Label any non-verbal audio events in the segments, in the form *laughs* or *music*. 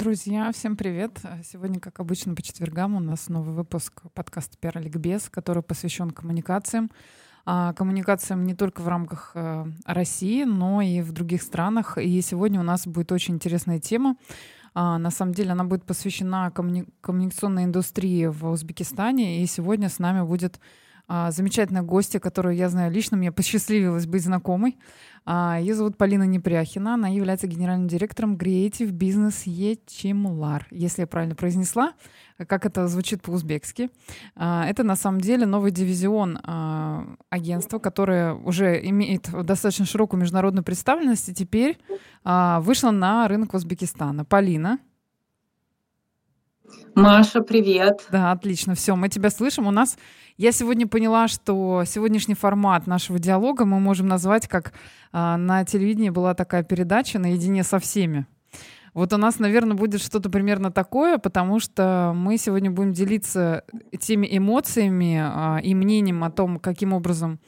Друзья, всем привет! Сегодня, как обычно, по четвергам у нас новый выпуск подкаста «Пиар-ликбез», который посвящен коммуникациям. А, коммуникациям не только в рамках э, России, но и в других странах. И сегодня у нас будет очень интересная тема. А, на самом деле она будет посвящена коммуни- коммуникационной индустрии в Узбекистане. И сегодня с нами будет замечательная гостья, которую я знаю лично, мне посчастливилось быть знакомой. А, ее зовут Полина Непряхина, она является генеральным директором Creative Business Ечимулар, если я правильно произнесла, как это звучит по-узбекски. А, это на самом деле новый дивизион агентства, которое уже имеет достаточно широкую международную представленность и теперь вышло на рынок Узбекистана. Полина, Маша, привет. Да, отлично. Все, мы тебя слышим. У нас я сегодня поняла, что сегодняшний формат нашего диалога мы можем назвать как а, на телевидении была такая передача наедине со всеми. Вот у нас, наверное, будет что-то примерно такое, потому что мы сегодня будем делиться теми эмоциями а, и мнением о том, каким образом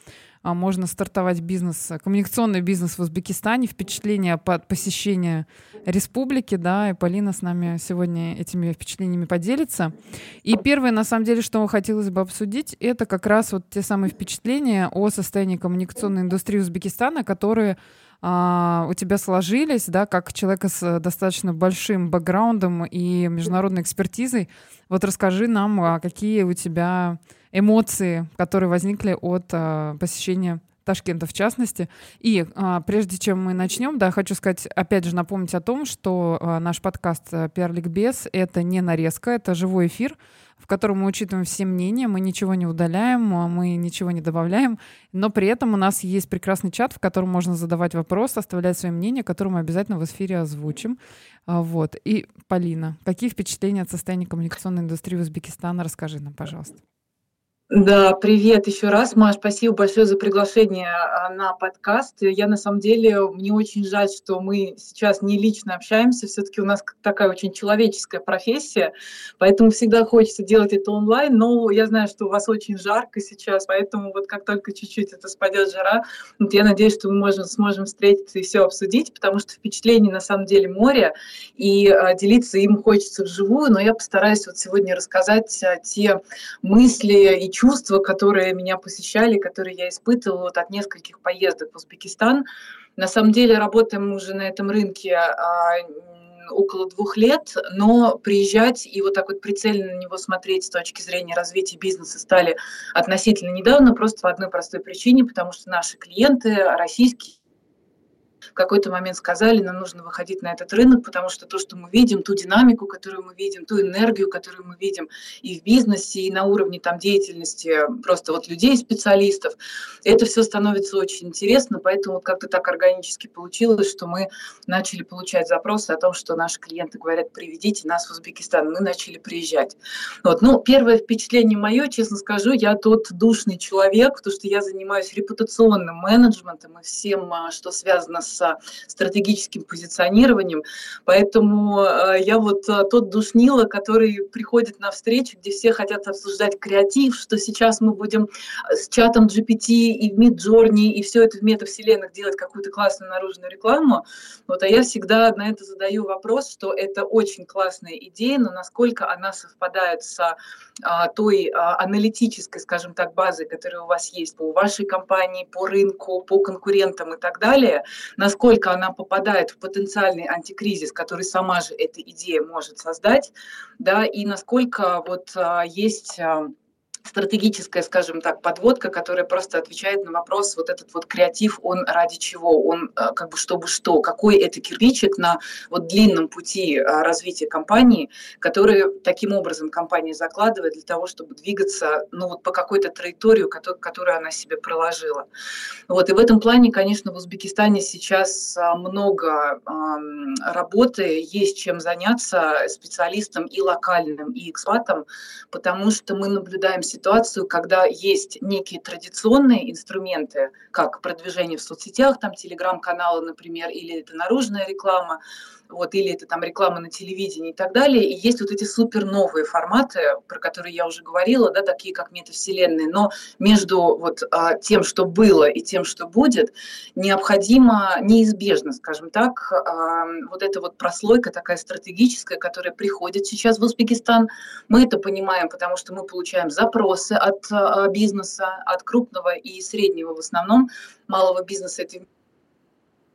можно стартовать бизнес, коммуникационный бизнес в Узбекистане, впечатления от посещения республики, да, и Полина с нами сегодня этими впечатлениями поделится. И первое, на самом деле, что хотелось бы обсудить, это как раз вот те самые впечатления о состоянии коммуникационной индустрии Узбекистана, которые а, у тебя сложились, да, как человека с достаточно большим бэкграундом и международной экспертизой. Вот расскажи нам, а какие у тебя эмоции, которые возникли от а, посещения Ташкента в частности. И а, прежде чем мы начнем, да, хочу сказать, опять же, напомнить о том, что а, наш подкаст «Пиар Ликбез» — это не нарезка, это живой эфир, в котором мы учитываем все мнения, мы ничего не удаляем, мы ничего не добавляем, но при этом у нас есть прекрасный чат, в котором можно задавать вопросы, оставлять свои мнения, которые мы обязательно в эфире озвучим. Вот. И, Полина, какие впечатления от состояния коммуникационной индустрии Узбекистана? Расскажи нам, пожалуйста. Да, привет еще раз, Маш, спасибо большое за приглашение а, на подкаст. Я на самом деле, мне очень жаль, что мы сейчас не лично общаемся, все-таки у нас такая очень человеческая профессия, поэтому всегда хочется делать это онлайн, но я знаю, что у вас очень жарко сейчас, поэтому вот как только чуть-чуть это спадет жара, вот я надеюсь, что мы можем, сможем встретиться и все обсудить, потому что впечатление на самом деле море, и а, делиться им хочется вживую, но я постараюсь вот сегодня рассказать а, те мысли и чувства, которые меня посещали, которые я испытывала вот от нескольких поездок в Узбекистан. На самом деле работаем мы уже на этом рынке а, около двух лет, но приезжать и вот так вот прицельно на него смотреть с точки зрения развития бизнеса стали относительно недавно, просто по одной простой причине, потому что наши клиенты, российские в какой-то момент сказали, нам нужно выходить на этот рынок, потому что то, что мы видим, ту динамику, которую мы видим, ту энергию, которую мы видим и в бизнесе, и на уровне там деятельности просто вот людей, специалистов, это все становится очень интересно, поэтому вот как-то так органически получилось, что мы начали получать запросы о том, что наши клиенты говорят, приведите нас в Узбекистан, мы начали приезжать. Вот. Ну, первое впечатление мое, честно скажу, я тот душный человек, потому что я занимаюсь репутационным менеджментом и всем, а, что связано с стратегическим позиционированием. Поэтому э, я вот э, тот душнило, который приходит на встречу, где все хотят обсуждать креатив, что сейчас мы будем э, с чатом GPT и в Midjourney и все это в метавселенных делать какую-то классную наружную рекламу. Вот, а я всегда на это задаю вопрос, что это очень классная идея, но насколько она совпадает с той аналитической, скажем так, базой, которая у вас есть по вашей компании, по рынку, по конкурентам и так далее, насколько она попадает в потенциальный антикризис, который сама же эта идея может создать, да, и насколько вот а, есть стратегическая, скажем так, подводка, которая просто отвечает на вопрос, вот этот вот креатив, он ради чего, он э, как бы чтобы что, какой это кирпичик на вот длинном пути э, развития компании, который таким образом компания закладывает для того, чтобы двигаться, ну вот по какой-то траектории, которую она себе проложила. Вот, и в этом плане, конечно, в Узбекистане сейчас э, много работы, есть чем заняться специалистам и локальным, и экспатам, потому что мы наблюдаем ситуацию, когда есть некие традиционные инструменты, как продвижение в соцсетях, там телеграм-каналы, например, или это наружная реклама, вот, или это там реклама на телевидении и так далее. И есть вот эти супер новые форматы, про которые я уже говорила, да, такие как метавселенные. Но между вот а, тем, что было, и тем, что будет, необходимо, неизбежно, скажем так, а, вот эта вот прослойка такая стратегическая, которая приходит сейчас в Узбекистан. Мы это понимаем, потому что мы получаем запросы от а, бизнеса, от крупного и среднего в основном, малого бизнеса это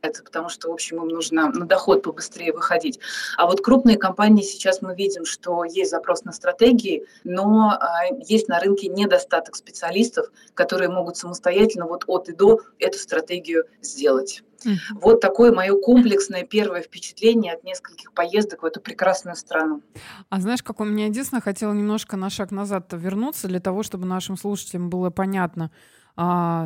это потому что, в общем, им нужно на доход побыстрее выходить. А вот крупные компании сейчас мы видим, что есть запрос на стратегии, но а, есть на рынке недостаток специалистов, которые могут самостоятельно вот от и до эту стратегию сделать. Mm-hmm. Вот такое мое комплексное первое впечатление от нескольких поездок в эту прекрасную страну. А знаешь, как у меня единственное, хотела немножко на шаг назад вернуться для того, чтобы нашим слушателям было понятно,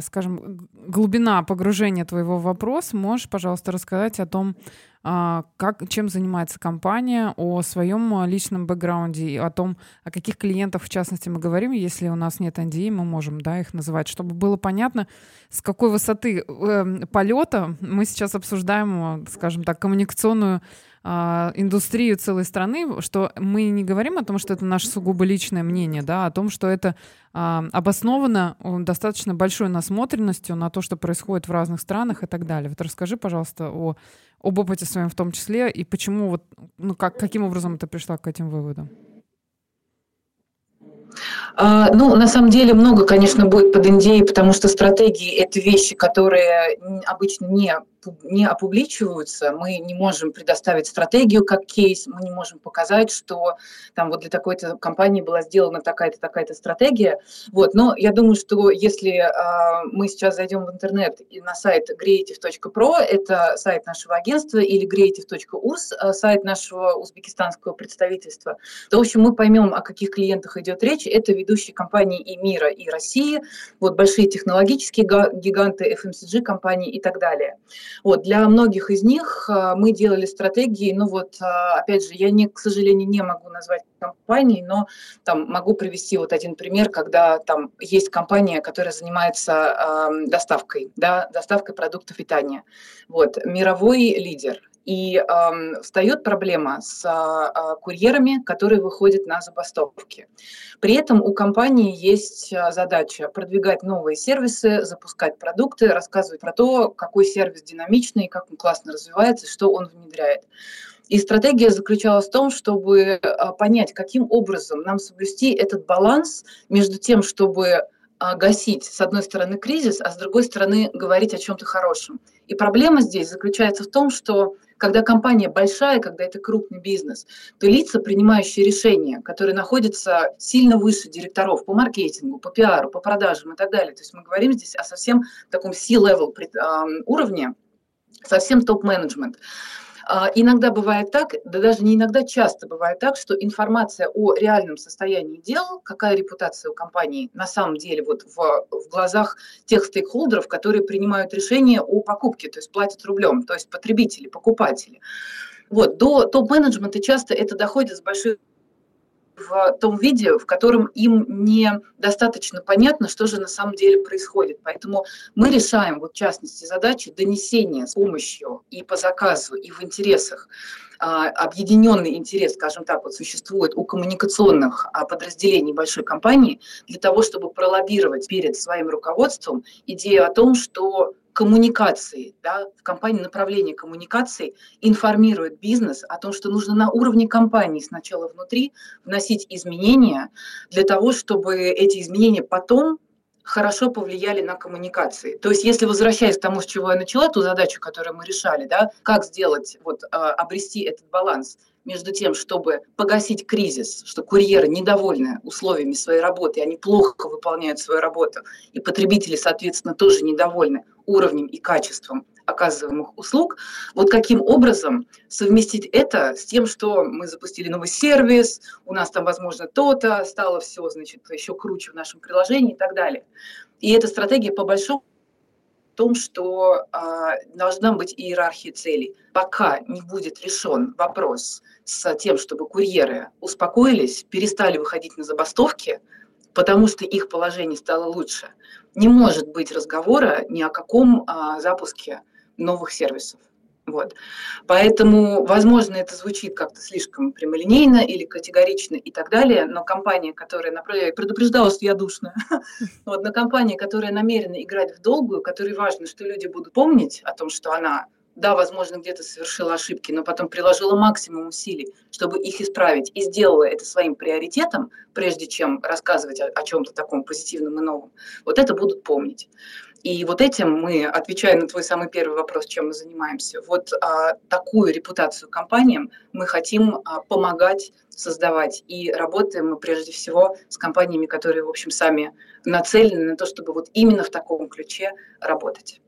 скажем, глубина погружения твоего вопроса, можешь, пожалуйста, рассказать о том, а, как, чем занимается компания, о своем личном бэкграунде, и о том, о каких клиентах, в частности, мы говорим. Если у нас нет NDA, мы можем да, их называть, чтобы было понятно, с какой высоты э, полета мы сейчас обсуждаем, скажем так, коммуникационную а, индустрию целой страны, что мы не говорим о том, что это наше сугубо личное мнение, да, а о том, что это а, обосновано достаточно большой насмотренностью на то, что происходит в разных странах и так далее. Вот расскажи, пожалуйста, о, об опыте своем в том числе и почему вот, ну, как, каким образом ты пришла к этим выводам? А, ну, на самом деле много, конечно, будет под Индией, потому что стратегии – это вещи, которые обычно не не опубличиваются, мы не можем предоставить стратегию как кейс, мы не можем показать, что там вот для такой-то компании была сделана такая-то, такая-то стратегия. Вот. Но я думаю, что если э, мы сейчас зайдем в интернет и на сайт creative.pro, это сайт нашего агентства, или creative.urs, а, сайт нашего узбекистанского представительства, то, в общем, мы поймем, о каких клиентах идет речь. Это ведущие компании и мира, и России, вот большие технологические гиганты, FMCG компании и так далее. Вот, для многих из них а, мы делали стратегии, ну вот, а, опять же, я, не, к сожалению, не могу назвать компании, но там могу привести вот один пример, когда там есть компания, которая занимается э, доставкой, да, доставкой продуктов питания. Вот, мировой лидер – и э, встает проблема с э, курьерами, которые выходят на забастовки. При этом у компании есть а, задача продвигать новые сервисы, запускать продукты, рассказывать про то, какой сервис динамичный, как он классно развивается, что он внедряет. И стратегия заключалась в том, чтобы понять, каким образом нам соблюсти этот баланс между тем, чтобы гасить, с одной стороны, кризис, а с другой стороны, говорить о чем-то хорошем. И проблема здесь заключается в том, что когда компания большая, когда это крупный бизнес, то лица, принимающие решения, которые находятся сильно выше директоров по маркетингу, по пиару, по продажам и так далее, то есть мы говорим здесь о совсем таком C-level уровне, совсем топ-менеджмент. А, иногда бывает так, да даже не иногда, часто бывает так, что информация о реальном состоянии дел, какая репутация у компании на самом деле вот в, в глазах тех стейкхолдеров, которые принимают решение о покупке, то есть платят рублем, то есть потребители, покупатели. Вот, до топ-менеджмента часто это доходит с большой в том виде, в котором им не достаточно понятно, что же на самом деле происходит. Поэтому мы решаем, вот в частности, задачи донесения с помощью и по заказу, и в интересах а, объединенный интерес, скажем так, вот существует у коммуникационных а, подразделений большой компании для того, чтобы пролоббировать перед своим руководством идею о том, что коммуникации, да, в компании направление коммуникаций информирует бизнес о том, что нужно на уровне компании сначала внутри вносить изменения для того, чтобы эти изменения потом хорошо повлияли на коммуникации. То есть, если возвращаясь к тому, с чего я начала, ту задачу, которую мы решали, да, как сделать, вот, а, обрести этот баланс между тем, чтобы погасить кризис, что курьеры недовольны условиями своей работы, они плохо выполняют свою работу, и потребители, соответственно, тоже недовольны уровнем и качеством оказываемых услуг. Вот каким образом совместить это с тем, что мы запустили новый сервис, у нас там, возможно, то-то, стало все, значит, еще круче в нашем приложении и так далее. И эта стратегия по большому в том, что э, должна быть иерархия целей. Пока не будет решен вопрос с тем, чтобы курьеры успокоились, перестали выходить на забастовки, потому что их положение стало лучше, не может быть разговора ни о каком э, запуске новых сервисов. Вот. Поэтому, возможно, это звучит как-то слишком прямолинейно или категорично и так далее, но компания, которая направляет, предупреждала, что я душная, *laughs* вот, но компания, которая намерена играть в долгую, которой важно, что люди будут помнить о том, что она да, возможно, где-то совершила ошибки, но потом приложила максимум усилий, чтобы их исправить, и сделала это своим приоритетом, прежде чем рассказывать о, о чем-то таком позитивном и новом, вот это будут помнить. И вот этим мы, отвечая на твой самый первый вопрос, чем мы занимаемся, вот а, такую репутацию компаниям мы хотим а, помогать создавать. И работаем мы прежде всего с компаниями, которые, в общем, сами нацелены на то, чтобы вот именно в таком ключе работать.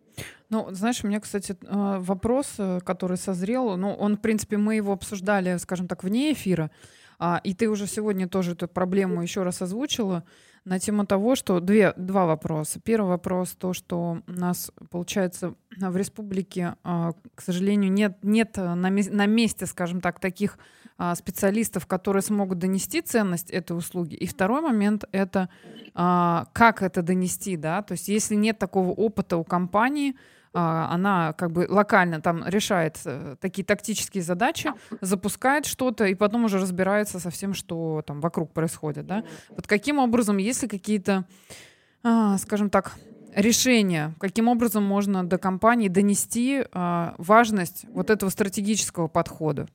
Ну, знаешь, у меня, кстати, э, вопрос, э, который созрел, ну, он, в принципе, мы его обсуждали, скажем так, вне эфира, а, и ты уже сегодня тоже эту проблему еще раз озвучила на тему того, что две, два вопроса. Первый вопрос, то, что у нас, получается, в республике, а, к сожалению, нет, нет на, на месте, скажем так, таких а, специалистов, которые смогут донести ценность этой услуги. И второй момент — это как это донести, да, то есть если нет такого опыта у компании, а, она как бы локально там решает э, такие тактические задачи, запускает что-то и потом уже разбирается со всем, что там вокруг происходит, да. Вот каким образом, если какие-то, а, скажем так, решения, каким образом можно до компании донести а, важность вот этого стратегического подхода?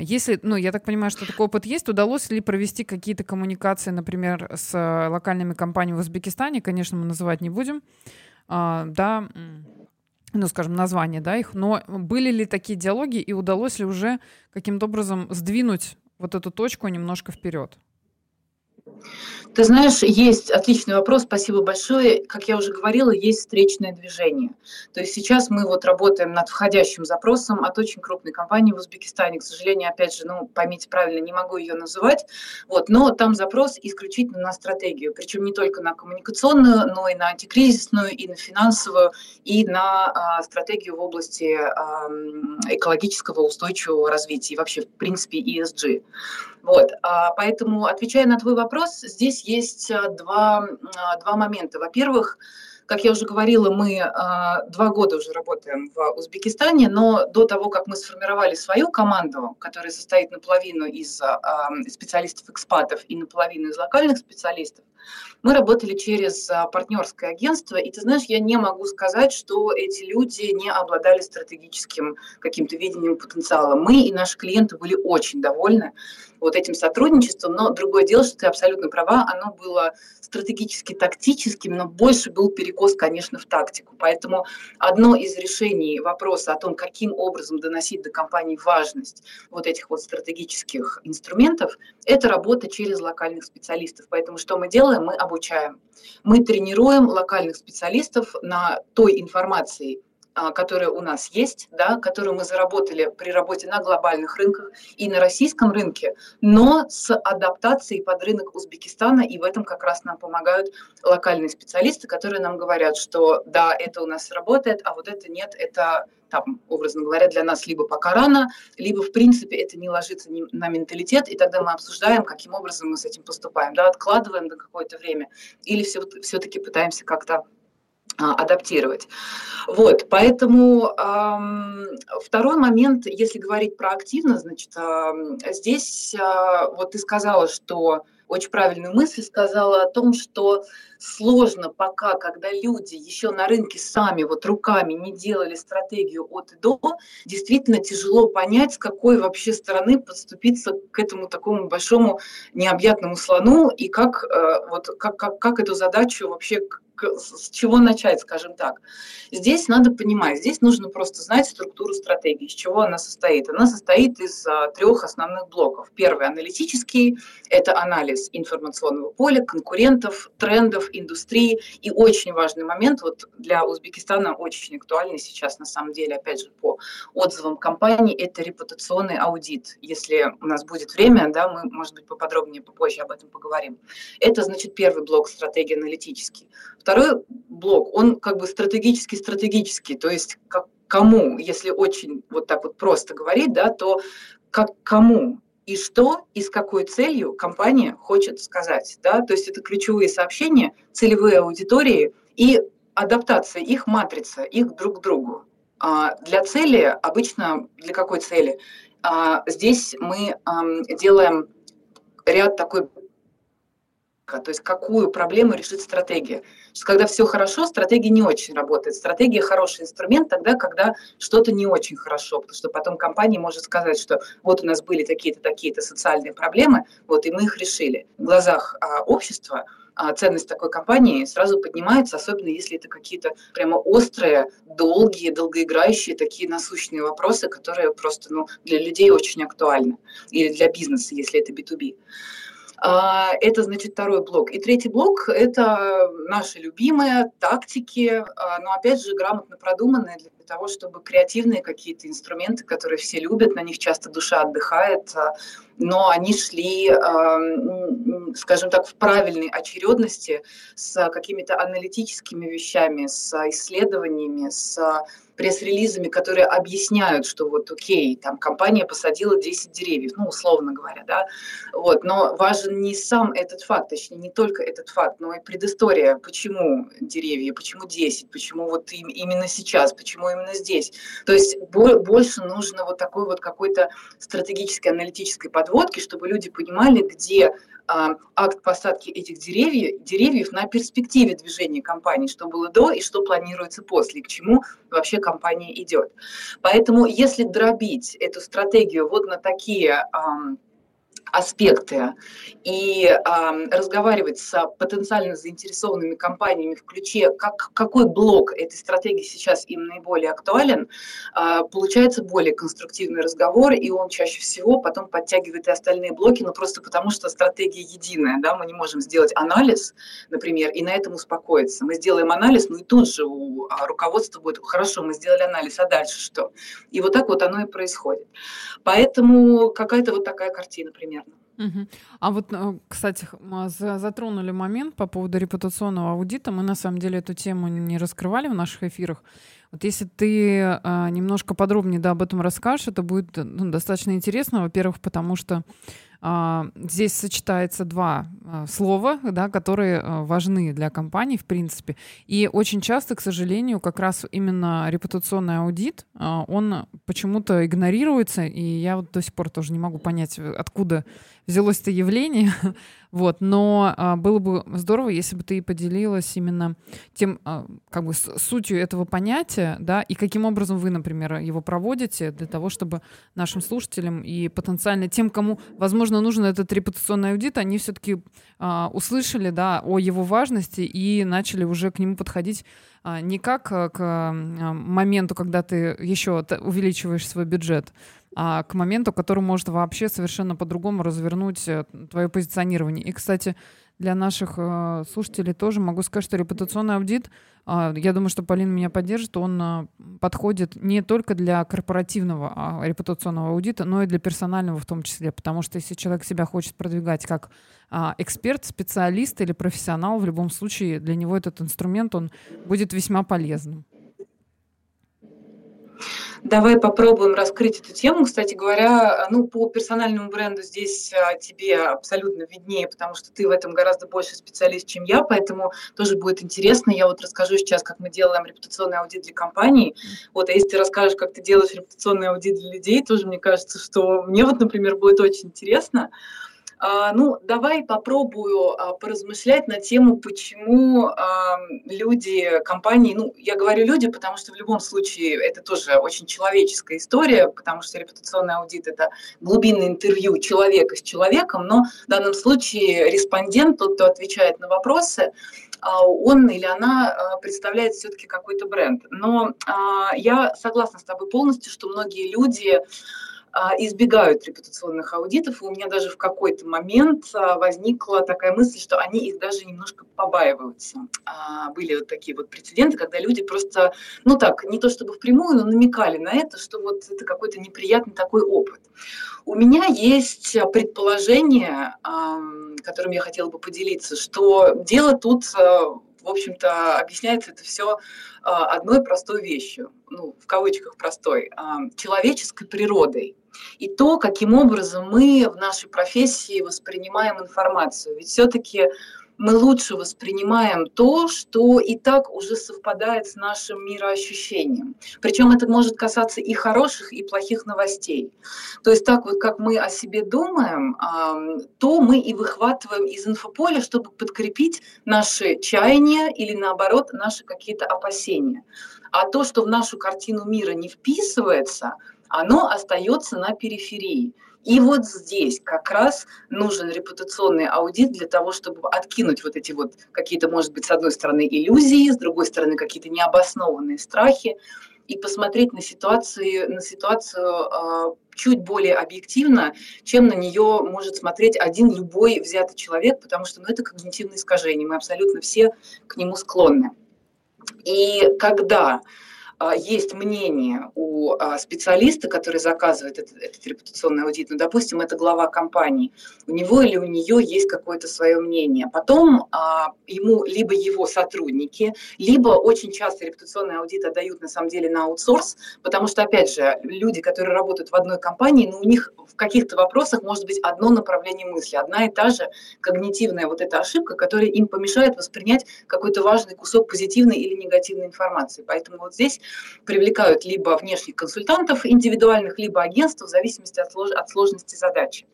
Если, ну, я так понимаю, что такой опыт есть, удалось ли провести какие-то коммуникации, например, с локальными компаниями в Узбекистане, конечно, мы называть не будем, да, ну, скажем, название, да, их, но были ли такие диалоги и удалось ли уже каким-то образом сдвинуть вот эту точку немножко вперед? Ты знаешь, есть отличный вопрос, спасибо большое. Как я уже говорила, есть встречное движение. То есть сейчас мы вот работаем над входящим запросом от очень крупной компании в Узбекистане. К сожалению, опять же, ну, поймите правильно, не могу ее называть. Вот, но там запрос исключительно на стратегию. Причем не только на коммуникационную, но и на антикризисную, и на финансовую, и на а, стратегию в области а, экологического устойчивого развития и вообще, в принципе, ESG. Вот, а, поэтому, отвечая на твой вопрос, здесь есть а, два, а, два момента. Во-первых, как я уже говорила, мы два года уже работаем в Узбекистане, но до того, как мы сформировали свою команду, которая состоит наполовину из специалистов-экспатов и наполовину из локальных специалистов, мы работали через партнерское агентство, и ты знаешь, я не могу сказать, что эти люди не обладали стратегическим каким-то видением потенциала. Мы и наши клиенты были очень довольны вот этим сотрудничеством. Но другое дело, что ты абсолютно права, оно было стратегически тактическим, но больше был перекос, конечно, в тактику. Поэтому одно из решений вопроса о том, каким образом доносить до компании важность вот этих вот стратегических инструментов, это работа через локальных специалистов. Поэтому что мы делаем? Мы обучаем. Мы тренируем локальных специалистов на той информации, которая у нас есть, да, которую мы заработали при работе на глобальных рынках и на российском рынке, но с адаптацией под рынок Узбекистана, и в этом как раз нам помогают локальные специалисты, которые нам говорят, что да, это у нас работает, а вот это нет, это там, образно говоря, для нас либо пока рано, либо, в принципе, это не ложится на менталитет, и тогда мы обсуждаем, каким образом мы с этим поступаем, да, откладываем на какое-то время, или все, все-таки пытаемся как-то а, адаптировать. Вот, поэтому эм, второй момент, если говорить про активно, значит, э, здесь э, вот ты сказала, что очень правильную мысль сказала о том, что сложно пока, когда люди еще на рынке сами вот руками не делали стратегию от и до, действительно тяжело понять, с какой вообще стороны подступиться к этому такому большому необъятному слону и как, э, вот, как, как, как эту задачу вообще с чего начать, скажем так. Здесь надо понимать, здесь нужно просто знать структуру стратегии, из чего она состоит. Она состоит из а, трех основных блоков. Первый аналитический – это анализ информационного поля, конкурентов, трендов, индустрии. И очень важный момент вот для Узбекистана, очень актуальный сейчас, на самом деле, опять же, по отзывам компаний, это репутационный аудит. Если у нас будет время, да, мы, может быть, поподробнее попозже об этом поговорим. Это, значит, первый блок стратегии аналитический. Второй блок, он как бы стратегический-стратегический, то есть как, кому, если очень вот так вот просто говорить, да, то как кому и что и с какой целью компания хочет сказать. Да? То есть это ключевые сообщения, целевые аудитории и адаптация их матрица, их друг к другу. А, для цели, обычно для какой цели? А, здесь мы делаем ряд такой то есть какую проблему решит стратегия. Что когда все хорошо, стратегия не очень работает. Стратегия хороший инструмент тогда, когда что-то не очень хорошо, потому что потом компания может сказать, что вот у нас были такие-то, такие-то социальные проблемы, вот и мы их решили. В глазах а, общества а, ценность такой компании сразу поднимается, особенно если это какие-то прямо острые, долгие, долгоиграющие такие насущные вопросы, которые просто ну, для людей очень актуальны. Или для бизнеса, если это B2B. А, это, значит, второй блок. И третий блок – это наши любимые тактики, а, но, опять же, грамотно продуманные для того, чтобы креативные какие-то инструменты, которые все любят, на них часто душа отдыхает, но они шли, скажем так, в правильной очередности с какими-то аналитическими вещами, с исследованиями, с пресс-релизами, которые объясняют, что вот окей, там компания посадила 10 деревьев, ну, условно говоря, да, вот, но важен не сам этот факт, точнее, не только этот факт, но и предыстория, почему деревья, почему 10, почему вот именно сейчас, почему именно здесь. То есть больше нужно вот такой вот какой-то стратегической аналитической подводки, чтобы люди понимали, где а, акт посадки этих деревьев, деревьев на перспективе движения компании, что было до и что планируется после, к чему вообще компания идет. Поэтому если дробить эту стратегию вот на такие аспекты и э, разговаривать с потенциально заинтересованными компаниями в ключе, как, какой блок этой стратегии сейчас им наиболее актуален, э, получается более конструктивный разговор, и он чаще всего потом подтягивает и остальные блоки, но ну, просто потому что стратегия единая, да, мы не можем сделать анализ, например, и на этом успокоиться. Мы сделаем анализ, ну и тут же у руководства будет, хорошо, мы сделали анализ, а дальше что? И вот так вот оно и происходит. Поэтому какая-то вот такая картина примерно. Угу. А вот, э, кстати, затронули момент по поводу репутационного аудита. Мы на самом деле эту тему не раскрывали в наших эфирах. Вот если ты а, немножко подробнее да, об этом расскажешь, это будет ну, достаточно интересно. Во-первых, потому что а, здесь сочетается два а, слова, да, которые а, важны для компании, в принципе. И очень часто, к сожалению, как раз именно репутационный аудит, он почему-то игнорируется, и я вот до сих пор тоже не могу понять, откуда взялось это явление. *laughs* Вот, но а, было бы здорово, если бы ты поделилась именно тем, а, как бы, с, сутью этого понятия, да, и каким образом вы, например, его проводите для того, чтобы нашим слушателям и потенциально тем, кому, возможно, нужен этот репутационный аудит, они все-таки а, услышали, да, о его важности и начали уже к нему подходить не как а, к а, моменту, когда ты еще увеличиваешь свой бюджет, а к моменту, который может вообще совершенно по-другому развернуть э, твое позиционирование. И, кстати, для наших э, слушателей тоже могу сказать, что репутационный аудит, э, я думаю, что Полина меня поддержит, он э, подходит не только для корпоративного э, репутационного аудита, но и для персонального в том числе, потому что если человек себя хочет продвигать как э, эксперт, специалист или профессионал, в любом случае для него этот инструмент, он будет весьма полезным. Давай попробуем раскрыть эту тему. Кстати говоря, ну, по персональному бренду здесь а, тебе абсолютно виднее, потому что ты в этом гораздо больше специалист, чем я, поэтому тоже будет интересно. Я вот расскажу сейчас, как мы делаем репутационный аудит для компаний. Вот, а если ты расскажешь, как ты делаешь репутационный аудит для людей, тоже мне кажется, что мне вот, например, будет очень интересно. А, ну, давай попробую а, поразмышлять на тему, почему а, люди, компании, ну, я говорю люди, потому что в любом случае это тоже очень человеческая история, потому что репутационный аудит – это глубинное интервью человека с человеком, но в данном случае респондент, тот, кто отвечает на вопросы, он или она представляет все-таки какой-то бренд. Но я согласна с тобой полностью, что многие люди а, избегают репутационных аудитов. И у меня даже в какой-то момент а, возникла такая мысль, что они их даже немножко побаиваются. А, были вот такие вот прецеденты, когда люди просто, ну так, не то чтобы впрямую, но намекали на это, что вот это какой-то неприятный такой опыт. У меня есть предположение, которым я хотела бы поделиться, что дело тут в общем-то, объясняется это все одной простой вещью, ну, в кавычках простой, человеческой природой и то, каким образом мы в нашей профессии воспринимаем информацию. Ведь все-таки мы лучше воспринимаем то, что и так уже совпадает с нашим мироощущением. Причем это может касаться и хороших, и плохих новостей. То есть так вот, как мы о себе думаем, то мы и выхватываем из инфополя, чтобы подкрепить наши чаяния или наоборот наши какие-то опасения. А то, что в нашу картину мира не вписывается, оно остается на периферии. И вот здесь как раз нужен репутационный аудит для того, чтобы откинуть вот эти вот какие-то, может быть, с одной стороны иллюзии, с другой стороны какие-то необоснованные страхи, и посмотреть на ситуацию, на ситуацию э, чуть более объективно, чем на нее может смотреть один любой взятый человек, потому что ну, это когнитивное искажение, мы абсолютно все к нему склонны. И когда есть мнение у а, специалиста, который заказывает этот, этот репутационный аудит, ну, допустим, это глава компании, у него или у нее есть какое-то свое мнение. Потом а, ему либо его сотрудники, либо очень часто репутационный аудит отдают на самом деле на аутсорс, потому что, опять же, люди, которые работают в одной компании, ну, у них в каких-то вопросах может быть одно направление мысли, одна и та же когнитивная вот эта ошибка, которая им помешает воспринять какой-то важный кусок позитивной или негативной информации. Поэтому вот здесь привлекают либо внешних консультантов индивидуальных, либо агентств в зависимости от, слож, от сложности задачи.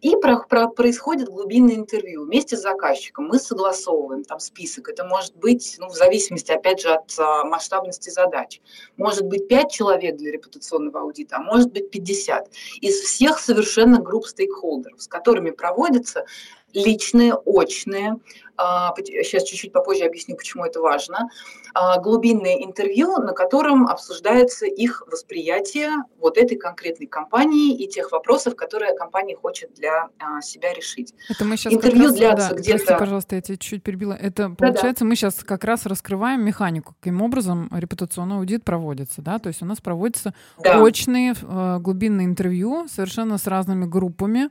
И про, про, происходит глубинное интервью вместе с заказчиком. Мы согласовываем там список. Это может быть, ну, в зависимости, опять же, от а, масштабности задач. Может быть 5 человек для репутационного аудита, а может быть 50. Из всех совершенно групп стейкхолдеров, с которыми проводятся личные, очные, сейчас а, чуть-чуть попозже объясню, почему это важно, а, глубинное интервью, на котором обсуждается их восприятие вот этой конкретной компании и тех вопросов, которые компания хочет для а, себя решить. Это мы сейчас интервью раз, длятся да, где-то... Прости, пожалуйста, я тебя чуть-чуть перебила. Это, получается, Да-да. мы сейчас как раз раскрываем механику, каким образом репутационный аудит проводится, да, то есть у нас проводятся да. очные глубинные интервью совершенно с разными группами,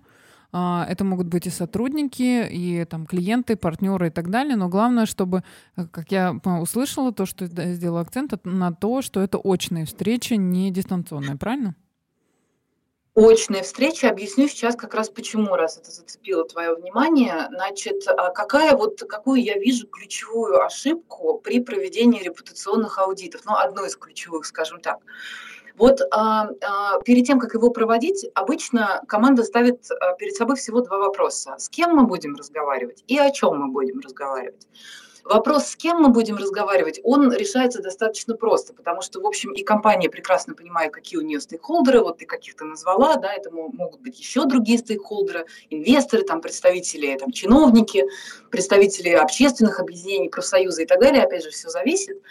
это могут быть и сотрудники, и там клиенты, партнеры и так далее. Но главное, чтобы, э, как я услышала, то, что сделала акцент на то, что это очные встречи, не дистанционные, правильно? очные встречи. Объясню сейчас как раз почему, раз это зацепило твое внимание. Значит, а какая вот, какую я вижу ключевую ошибку при проведении репутационных аудитов? Ну, одну из ключевых, скажем так. Вот а, а, перед тем, как его проводить, обычно команда ставит а, перед собой всего два вопроса. С кем мы будем разговаривать и о чем мы будем разговаривать. Вопрос, с кем мы будем разговаривать, он решается достаточно просто, потому что, в общем, и компания прекрасно понимает, какие у нее стейкхолдеры, вот ты каких-то назвала, да, это могут быть еще другие стейкхолдеры, инвесторы, там, представители, там, чиновники, представители общественных объединений, профсоюза и так далее, опять же, все зависит.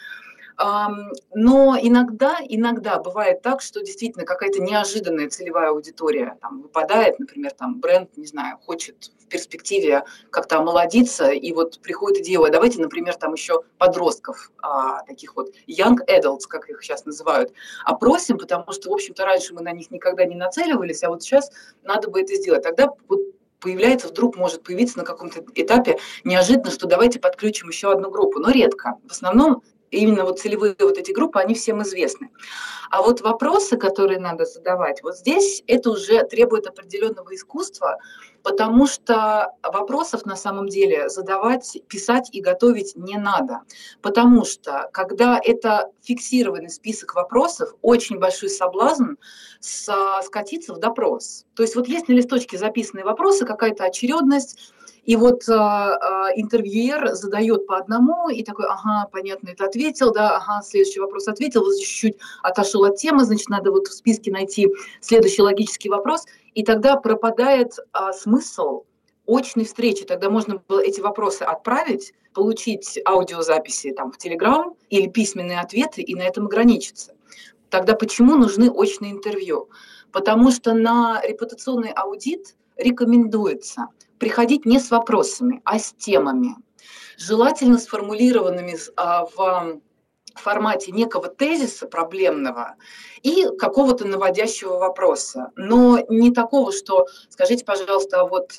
Но иногда, иногда бывает так, что действительно какая-то неожиданная целевая аудитория там выпадает, например, там бренд, не знаю, хочет в перспективе как-то омолодиться, и вот приходит идея, а давайте, например, там еще подростков, а, таких вот young adults, как их сейчас называют, опросим, потому что, в общем-то, раньше мы на них никогда не нацеливались, а вот сейчас надо бы это сделать. Тогда появляется, вдруг может появиться на каком-то этапе неожиданно, что давайте подключим еще одну группу, но редко. В основном именно вот целевые вот эти группы, они всем известны. А вот вопросы, которые надо задавать, вот здесь это уже требует определенного искусства, потому что вопросов на самом деле задавать, писать и готовить не надо. Потому что когда это фиксированный список вопросов, очень большой соблазн скатиться в допрос. То есть вот есть на листочке записанные вопросы, какая-то очередность, и вот э, интервьюер задает по одному, и такой, ага, понятно, это ответил, да, ага, следующий вопрос ответил, вот чуть-чуть отошел от темы, значит, надо вот в списке найти следующий логический вопрос, и тогда пропадает э, смысл очной встречи. Тогда можно было эти вопросы отправить, получить аудиозаписи там в Телеграм или письменные ответы и на этом ограничиться. Тогда почему нужны очные интервью? Потому что на репутационный аудит рекомендуется приходить не с вопросами, а с темами, желательно сформулированными а, в формате некого тезиса проблемного и какого-то наводящего вопроса. Но не такого, что скажите, пожалуйста, а вот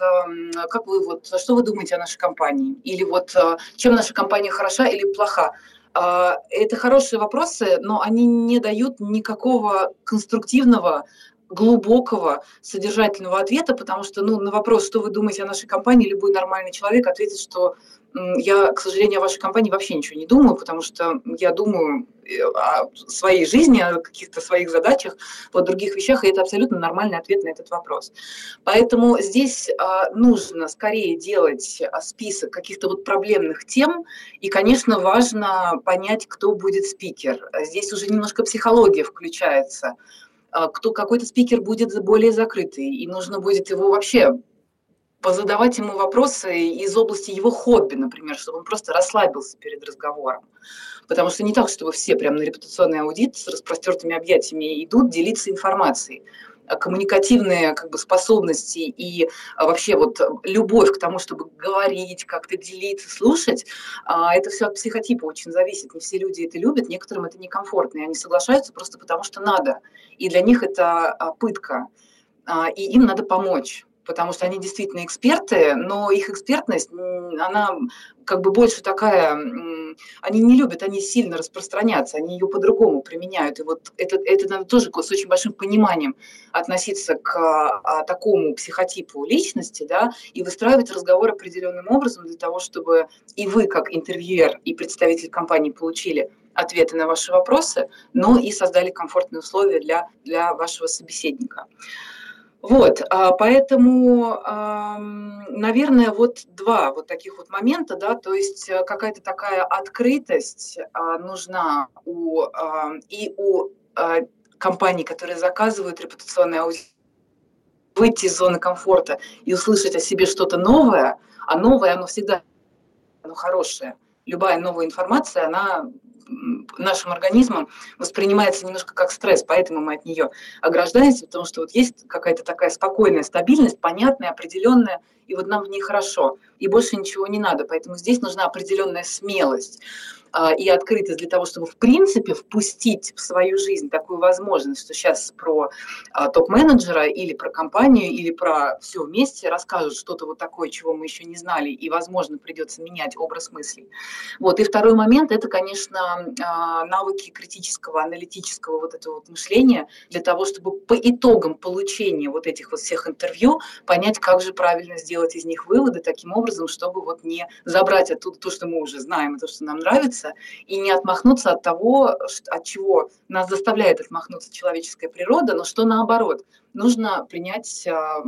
как вы вот, что вы думаете о нашей компании? Или вот а, чем наша компания хороша или плоха? Это хорошие вопросы, но они не дают никакого конструктивного глубокого, содержательного ответа, потому что ну, на вопрос, что вы думаете о нашей компании, любой нормальный человек ответит, что я, к сожалению, о вашей компании вообще ничего не думаю, потому что я думаю э, о своей жизни, о каких-то своих задачах, о других вещах, и это абсолютно нормальный ответ на этот вопрос. Поэтому здесь а, нужно скорее делать а, список каких-то вот проблемных тем, и, конечно, важно понять, кто будет спикер. Здесь уже немножко психология включается кто какой-то спикер будет более закрытый, и нужно будет его вообще позадавать ему вопросы из области его хобби, например, чтобы он просто расслабился перед разговором. Потому что не так, чтобы все прямо на репутационный аудит с распростертыми объятиями идут делиться информацией а коммуникативные как бы, способности и а, вообще вот любовь к тому, чтобы говорить, как-то делиться, слушать, а, это все от психотипа очень зависит. Не все люди это любят, некоторым это некомфортно, и они соглашаются просто потому, что надо. И для них это пытка, и им надо помочь потому что они действительно эксперты, но их экспертность, она как бы больше такая, они не любят, они сильно распространяться, они ее по-другому применяют. И вот это, это надо тоже с очень большим пониманием относиться к а, такому психотипу личности, да, и выстраивать разговор определенным образом для того, чтобы и вы, как интервьюер и представитель компании, получили ответы на ваши вопросы, но и создали комфортные условия для, для вашего собеседника. Вот, а, поэтому, наверное, вот два вот таких вот момента, да, то есть э, какая-то такая открытость а, нужна у, и у а, компаний, которые заказывают репутационный аудит, выйти из зоны комфорта и услышать о себе что-то новое, а новое, оно всегда оно хорошее. Любая новая информация, она нашим организмом воспринимается немножко как стресс, поэтому мы от нее ограждаемся, потому что вот есть какая-то такая спокойная стабильность, понятная, определенная, и вот нам в ней хорошо, и больше ничего не надо, поэтому здесь нужна определенная смелость. А, и открытость для того, чтобы в принципе впустить в свою жизнь такую возможность, что сейчас про а, топ-менеджера или про компанию, или про все вместе расскажут что-то вот такое, чего мы еще не знали, и, возможно, придется менять образ мыслей. Вот. И второй момент – это, конечно, а, навыки критического, аналитического вот этого вот мышления для того, чтобы по итогам получения вот этих вот всех интервью понять, как же правильно сделать из них выводы таким образом, чтобы вот не забрать оттуда то, что мы уже знаем, и то, что нам нравится, отмахнуться и не отмахнуться от того, от чего нас заставляет отмахнуться человеческая природа, но что наоборот, нужно принять а,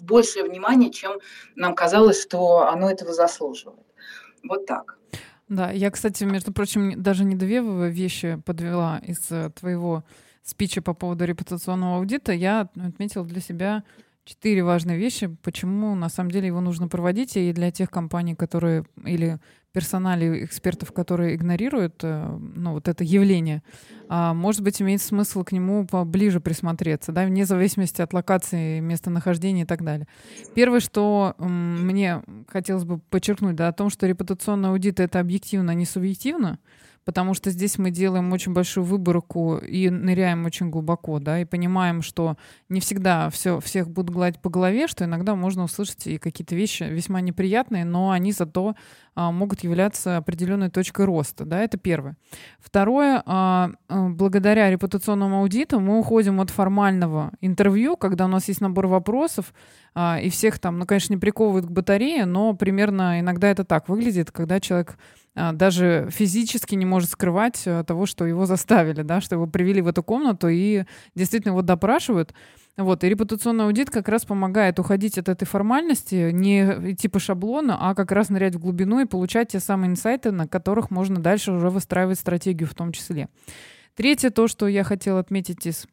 большее внимание, чем нам казалось, что оно этого заслуживает. Вот так. Да, я, кстати, между прочим, даже не две вещи подвела из э, твоего спича по поводу репутационного аудита. Я отметила для себя четыре важные вещи, почему на самом деле его нужно проводить, и для тех компаний, которые или персонале экспертов, которые игнорируют э, ну, вот это явление, а, может быть, имеет смысл к нему поближе присмотреться, да, вне зависимости от локации, местонахождения и так далее. Первое, что мне хотелось бы подчеркнуть, да, о том, что репутационный аудит — это объективно, а не субъективно, потому что здесь мы делаем очень большую выборку и ныряем очень глубоко, да, и понимаем, что не всегда все, всех будут гладить по голове, что иногда можно услышать и какие-то вещи весьма неприятные, но они зато а, могут являться определенной точкой роста, да, это первое. Второе, а, а, благодаря репутационному аудиту мы уходим от формального интервью, когда у нас есть набор вопросов, а, и всех там, ну, конечно, не приковывают к батарее, но примерно иногда это так выглядит, когда человек даже физически не может скрывать э, того, что его заставили, да, что его привели в эту комнату и действительно его допрашивают. Вот, и репутационный аудит как раз помогает уходить от этой формальности, не идти по шаблону, а как раз нырять в глубину и получать те самые инсайты, на которых можно дальше уже выстраивать стратегию в том числе. Третье, то, что я хотела отметить из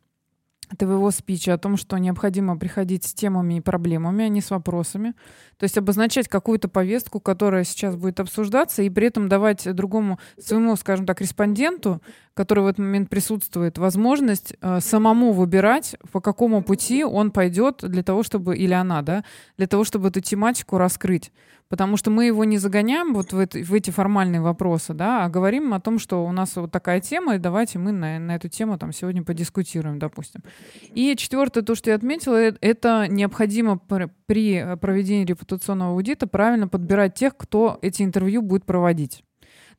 твоего спича о том, что необходимо приходить с темами и проблемами, а не с вопросами. То есть обозначать какую-то повестку, которая сейчас будет обсуждаться, и при этом давать другому своему, скажем так, респонденту, который в этот момент присутствует, возможность э, самому выбирать, по какому пути он пойдет для того, чтобы, или она, да, для того, чтобы эту тематику раскрыть потому что мы его не загоняем вот в, это, в эти формальные вопросы, да, а говорим о том, что у нас вот такая тема, и давайте мы на, на эту тему там сегодня подискутируем, допустим. И четвертое, то, что я отметила, э, это необходимо при проведении репутационного аудита правильно подбирать тех, кто эти интервью будет проводить.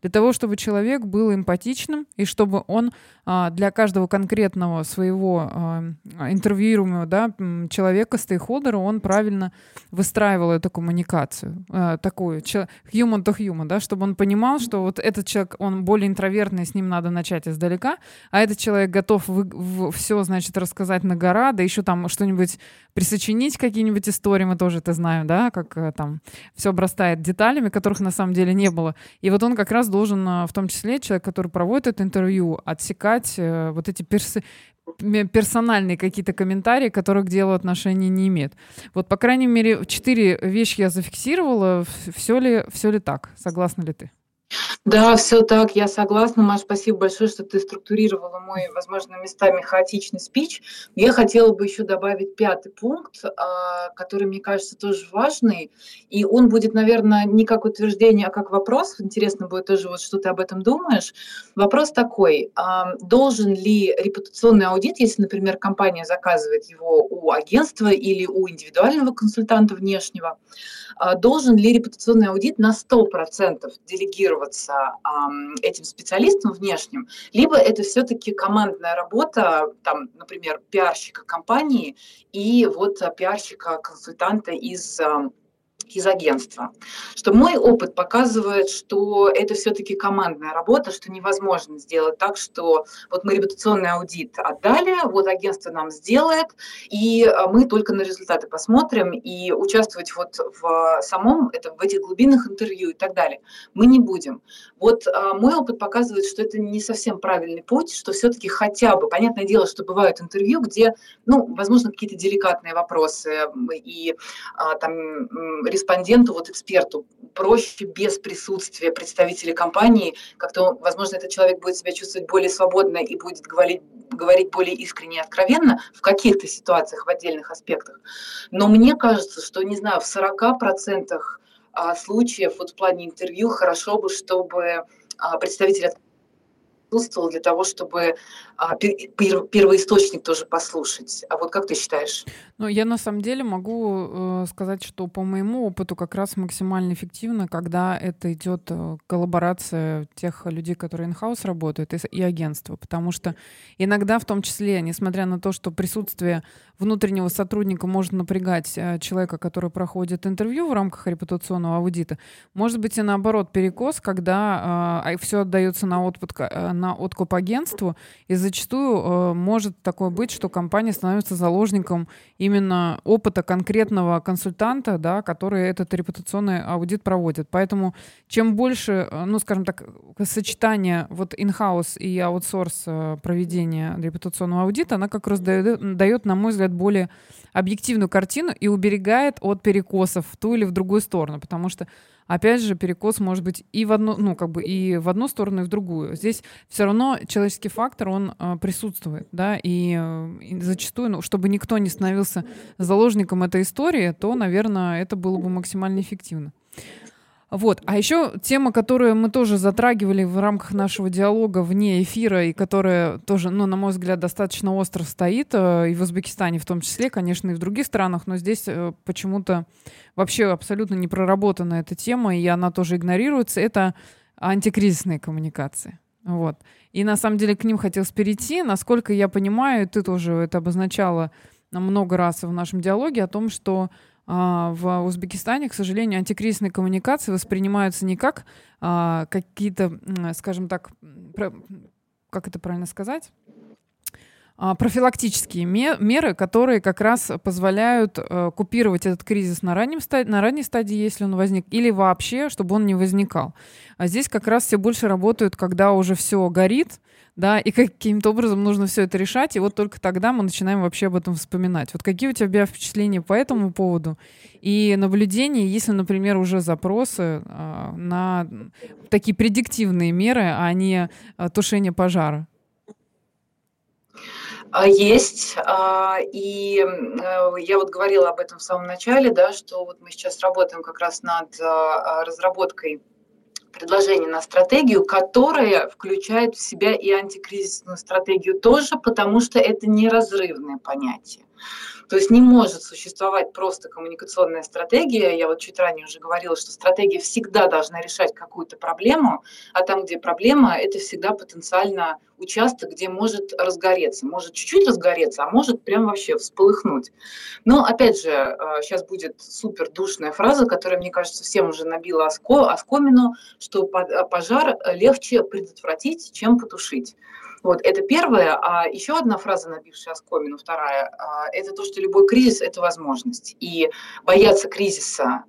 Для того, чтобы человек был эмпатичным и чтобы он а, для каждого конкретного своего а, интервьюируемого да, человека, стейкхолдера, он правильно выстраивал эту коммуникацию, а, такую human to human, да, чтобы он понимал, что вот этот человек, он более интровертный, с ним надо начать издалека, а этот человек готов вы, в, все, значит, рассказать на гора, да еще там что-нибудь присочинить, какие-нибудь истории, мы тоже это знаем, да, как э, там все обрастает деталями, которых на самом деле не было. И вот он как раз должен, в том числе человек, который проводит это интервью, отсекать э, вот эти персы персональные какие-то комментарии, которые к делу отношения не имеют. Вот, по крайней мере, четыре вещи я зафиксировала. Все ли, все ли так? Согласна ли ты? Да, все так, я согласна. Маш, спасибо большое, что ты структурировала мой, возможно, местами хаотичный спич. Я хотела бы еще добавить пятый пункт, а, который, мне кажется, тоже важный. И он будет, наверное, не как утверждение, а как вопрос. Интересно будет тоже, вот что ты об этом думаешь. Вопрос такой, а, должен ли репутационный аудит, если, например, компания заказывает его у агентства или у индивидуального консультанта внешнего, должен ли репутационный аудит на 100% делегироваться этим специалистам внешним, либо это все-таки командная работа, там, например, пиарщика компании и вот пиарщика-консультанта из из агентства. Что мой опыт показывает, что это все-таки командная работа, что невозможно сделать так, что вот мы репутационный аудит отдали, вот агентство нам сделает, и а, мы только на результаты посмотрим, и участвовать вот в самом, это, в этих глубинных интервью и так далее мы не будем. Вот а, мой опыт показывает, что это не совсем правильный путь, что все-таки хотя бы, понятное дело, что бывают интервью, где, ну, возможно, какие-то деликатные вопросы, и а, там респонденту, вот эксперту, проще без присутствия представителей компании, как-то, возможно, этот человек будет себя чувствовать более свободно и будет говорить, говорить более искренне и откровенно в каких-то ситуациях, в отдельных аспектах. Но мне кажется, что, не знаю, в 40% а, случаев вот в плане интервью хорошо бы, чтобы а, представитель присутствовал для того, чтобы первоисточник тоже послушать. А вот как ты считаешь? Ну, я на самом деле могу э, сказать, что по моему опыту как раз максимально эффективно, когда это идет э, коллаборация тех людей, которые in-house работают, и, агентства. Потому что иногда, в том числе, несмотря на то, что присутствие внутреннего сотрудника может напрягать э, человека, который проходит интервью в рамках репутационного аудита, может быть и наоборот перекос, когда э, все отдается на, э, на откуп агентству, и зачастую э, может такое быть, что компания становится заложником именно опыта конкретного консультанта, да, который этот репутационный аудит проводит. Поэтому чем больше, э, ну, скажем так, сочетание вот in-house и аутсорс э, проведения репутационного аудита, она как раз дает, дает, на мой взгляд, более объективную картину и уберегает от перекосов в ту или в другую сторону, потому что опять же, перекос может быть и в одну, ну, как бы и в одну сторону, и в другую. Здесь все равно человеческий фактор, он э, присутствует, да, и, э, и зачастую, ну, чтобы никто не становился заложником этой истории, то, наверное, это было бы максимально эффективно. Вот. А еще тема, которую мы тоже затрагивали в рамках нашего диалога вне эфира, и которая тоже, ну, на мой взгляд, достаточно остро стоит, э, и в Узбекистане в том числе, конечно, и в других странах, но здесь э, почему-то вообще абсолютно не проработана эта тема, и она тоже игнорируется, это антикризисные коммуникации. Вот. И на самом деле к ним хотелось перейти. Насколько я понимаю, ты тоже это обозначала много раз в нашем диалоге о том, что в Узбекистане, к сожалению, антикризисные коммуникации воспринимаются не как а, какие-то, скажем так, как это правильно сказать? А, профилактические меры, которые как раз позволяют э, купировать этот кризис на, раннем стадии, на ранней стадии, если он возник, или вообще, чтобы он не возникал. А здесь как раз все больше работают, когда уже все горит, да, и каким-то образом нужно все это решать, и вот только тогда мы начинаем вообще об этом вспоминать. Вот какие у тебя впечатления по этому поводу и наблюдения, если, например, уже запросы э, на такие предиктивные меры, а не э, тушение пожара? А, есть, и я вот говорила об этом в самом начале, да, что вот мы сейчас работаем как раз над разработкой предложение на стратегию, которая включает в себя и антикризисную стратегию тоже, потому что это неразрывное понятие. То есть не может существовать просто коммуникационная стратегия. Я вот чуть ранее уже говорила, что стратегия всегда должна решать какую-то проблему, а там, где проблема, это всегда потенциально участок, где может разгореться. Может чуть-чуть разгореться, а может прям вообще всполыхнуть. Но, опять же, сейчас э, будет супер душная фраза, которая, мне кажется, всем уже набила оскомину, что пожар легче предотвратить, чем потушить. Вот, это первое. А еще одна фраза, набившая оскомину, вторая, это то, что любой кризис – это возможность. И бояться кризиса,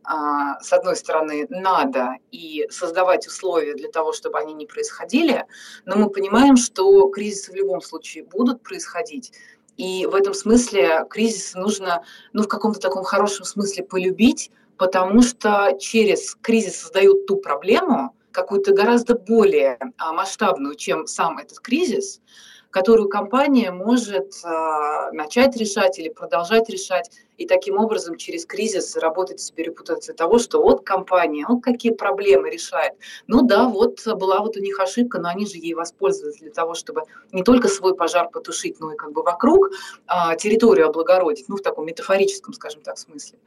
с одной стороны, надо, и создавать условия для того, чтобы они не происходили, но мы понимаем, что кризисы в любом случае будут происходить. И в этом смысле кризисы нужно, ну, в каком-то таком хорошем смысле полюбить, потому что через кризис создают ту проблему, какую-то гораздо более а, масштабную, чем сам этот кризис, которую компания может а, начать решать или продолжать решать, и таким образом через кризис заработать себе репутацию того, что вот компания, вот какие проблемы решает. Ну да, вот была вот у них ошибка, но они же ей воспользовались для того, чтобы не только свой пожар потушить, но и как бы вокруг а, территорию облагородить, ну в таком метафорическом, скажем так, смысле.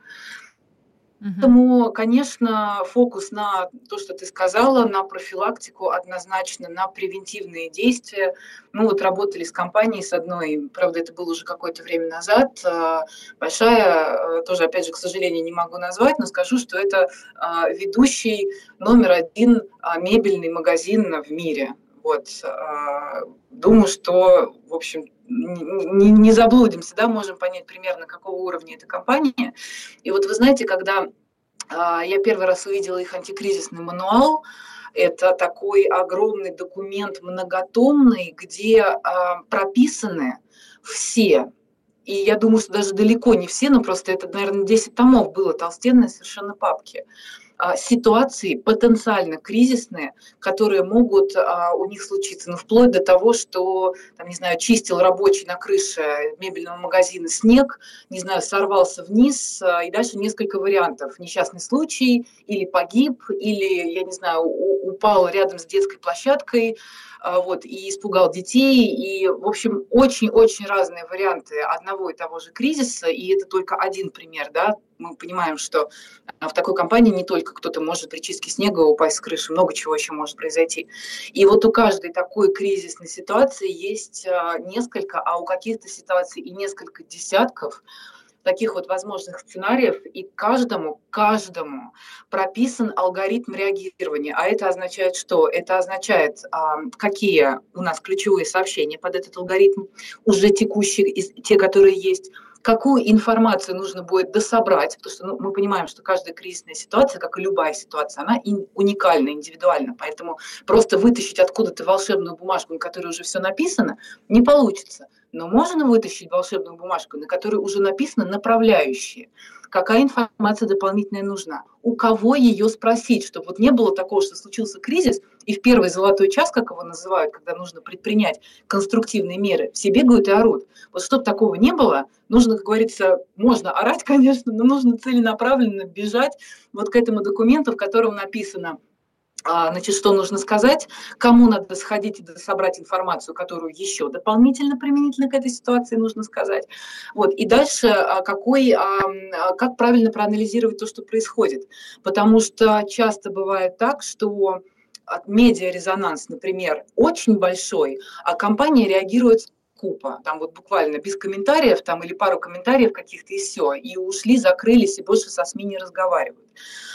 Поэтому, конечно, фокус на то, что ты сказала, на профилактику однозначно, на превентивные действия. Мы вот работали с компанией, с одной, правда, это было уже какое-то время назад, а, большая, э, тоже, опять же, к сожалению, не могу назвать, но скажу, что это а, ведущий номер один мебельный магазин в мире. Вот. Думаю, что, в общем, не, не заблудимся, да, можем понять примерно, какого уровня эта компания. И вот вы знаете, когда а, я первый раз увидела их антикризисный мануал, это такой огромный документ многотомный, где а, прописаны все и я думаю, что даже далеко не все, но просто это, наверное, 10 томов было, толстенные совершенно папки. А, ситуации потенциально кризисные, которые могут а, у них случиться, ну, вплоть до того, что, там, не знаю, чистил рабочий на крыше мебельного магазина снег, не знаю, сорвался вниз, а, и дальше несколько вариантов. Несчастный случай, или погиб, или, я не знаю, упал рядом с детской площадкой, вот, и испугал детей, и, в общем, очень-очень разные варианты одного и того же кризиса, и это только один пример, да, мы понимаем, что в такой компании не только кто-то может при чистке снега упасть с крыши, много чего еще может произойти. И вот у каждой такой кризисной ситуации есть а, несколько, а у каких-то ситуаций и несколько десятков таких вот возможных сценариев, и каждому, каждому прописан алгоритм реагирования. А это означает что? Это означает, а, какие у нас ключевые сообщения под этот алгоритм, уже текущие, те, которые есть, какую информацию нужно будет дособрать, потому что ну, мы понимаем, что каждая кризисная ситуация, как и любая ситуация, она уникальна, индивидуальна, поэтому просто вытащить откуда-то волшебную бумажку, на которой уже все написано, не получится. Но можно вытащить волшебную бумажку, на которой уже написано направляющие какая информация дополнительная нужна, у кого ее спросить, чтобы вот не было такого, что случился кризис, и в первый золотой час, как его называют, когда нужно предпринять конструктивные меры, все бегают и орут. Вот чтобы такого не было, нужно, как говорится, можно орать, *laughs* конечно, но нужно целенаправленно бежать вот к этому документу, в котором написано – значит, что нужно сказать, кому надо сходить и собрать информацию, которую еще дополнительно применительно к этой ситуации нужно сказать. Вот. И дальше, а, какой, а, как правильно проанализировать то, что происходит. Потому что часто бывает так, что медиарезонанс, например, очень большой, а компания реагирует купа, там вот буквально без комментариев, там или пару комментариев каких-то и все, и ушли, закрылись и больше со СМИ не разговаривают.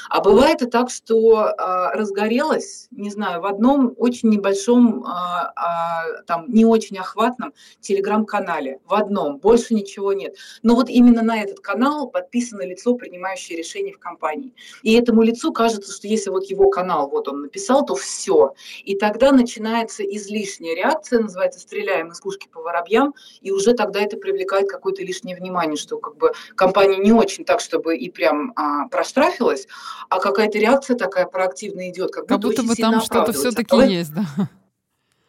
А бывает и так, что а, разгорелось, не знаю, в одном очень небольшом, а, а, там не очень охватном телеграм-канале, в одном, больше ничего нет. Но вот именно на этот канал подписано лицо, принимающее решение в компании. И этому лицу кажется, что если вот его канал, вот он написал, то все. И тогда начинается излишняя реакция, называется «стреляем из пушки по воробьям», и уже тогда это привлекает какое-то лишнее внимание, что как бы компания не очень так, чтобы и прям а, проштрафилась, а какая-то реакция такая проактивная идет, как, как будто, будто бы там что-то все-таки есть, да.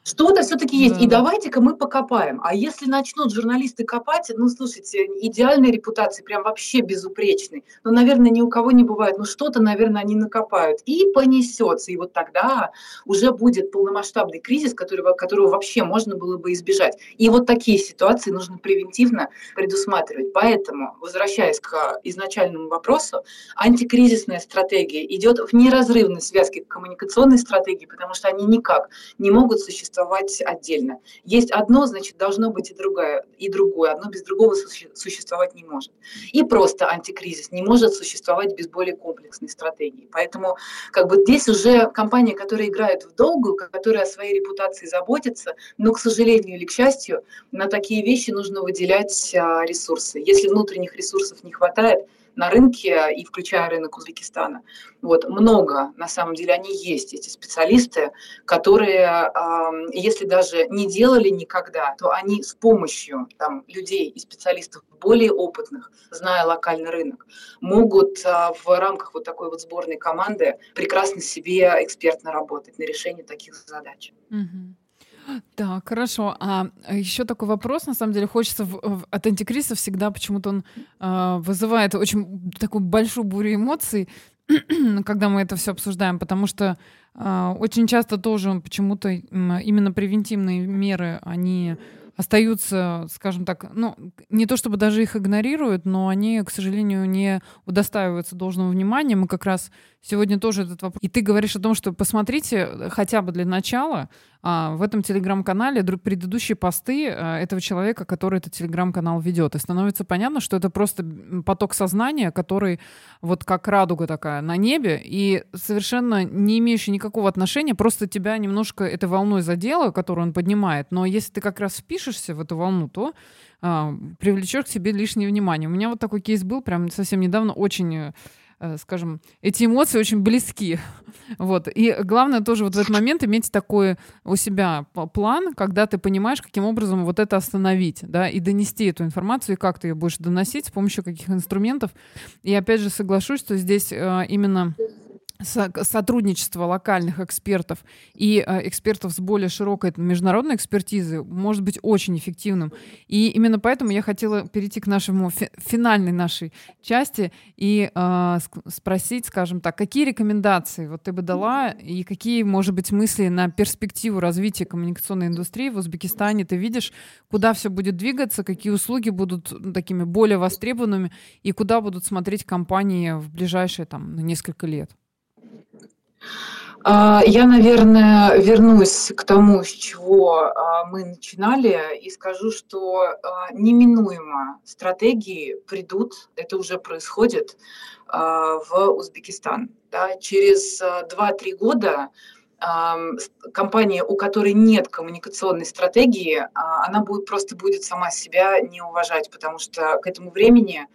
Что-то все-таки есть. Да. И давайте-ка мы покопаем. А если начнут журналисты копать, ну, слушайте, идеальной репутации, прям вообще безупречной. Ну, наверное, ни у кого не бывает. Но что-то, наверное, они накопают. И понесется. И вот тогда уже будет полномасштабный кризис, которого, которого вообще можно было бы избежать. И вот такие ситуации нужно превентивно предусматривать. Поэтому, возвращаясь к изначальному вопросу, антикризисная стратегия идет в неразрывной связке к коммуникационной стратегии, потому что они никак не могут существовать существовать отдельно. Есть одно, значит, должно быть и другое, и другое. Одно без другого существовать не может. И просто антикризис не может существовать без более комплексной стратегии. Поэтому как бы здесь уже компания, которая играет в долгую, которая о своей репутации заботится, но, к сожалению или к счастью, на такие вещи нужно выделять а, ресурсы. Если внутренних ресурсов не хватает, на рынке, и включая рынок Узбекистана. Вот, много, на самом деле, они есть, эти специалисты, которые, если даже не делали никогда, то они с помощью там, людей и специалистов более опытных, зная локальный рынок, могут а, в рамках вот такой вот сборной команды прекрасно себе экспертно работать на решение таких задач. Угу. Так, хорошо. А еще такой вопрос, на самом деле, хочется в, в, от антикриса всегда почему-то он э, вызывает очень такую большую бурю эмоций, *clears throat* когда мы это все обсуждаем, потому что э, очень часто тоже почему-то именно превентивные меры, они остаются, скажем так, ну, не то чтобы даже их игнорируют, но они, к сожалению, не удостаиваются должного внимания. Мы как раз сегодня тоже этот вопрос. И ты говоришь о том, что посмотрите хотя бы для начала а, в этом телеграм-канале предыдущие посты а, этого человека, который этот телеграм-канал ведет. И становится понятно, что это просто поток сознания, который вот как радуга такая на небе, и совершенно не имеющий никакого отношения, просто тебя немножко этой волной задело, которую он поднимает. Но если ты как раз впишешься в эту волну, то а, привлечешь к себе лишнее внимание. У меня вот такой кейс был прям совсем недавно, очень Э, скажем, эти эмоции очень близки. Вот. И главное тоже вот в этот момент иметь такой у себя план, когда ты понимаешь, каким образом вот это остановить, да, и донести эту информацию, и как ты ее будешь доносить, с помощью каких инструментов. И опять же соглашусь, что здесь э, именно сотрудничество локальных экспертов и э, экспертов с более широкой международной экспертизой может быть очень эффективным. И именно поэтому я хотела перейти к нашему фи- финальной нашей части и э, спросить, скажем так, какие рекомендации вот ты бы дала и какие, может быть, мысли на перспективу развития коммуникационной индустрии в Узбекистане ты видишь, куда все будет двигаться, какие услуги будут такими более востребованными и куда будут смотреть компании в ближайшие там несколько лет? А, я, наверное, вернусь к тому, с чего а, мы начинали, и скажу, что а, неминуемо стратегии придут, это уже происходит, в Узбекистан. Через 2-3 года компания, у которой нет коммуникационной стратегии, она будет, просто будет сама себя не уважать, потому что к этому времени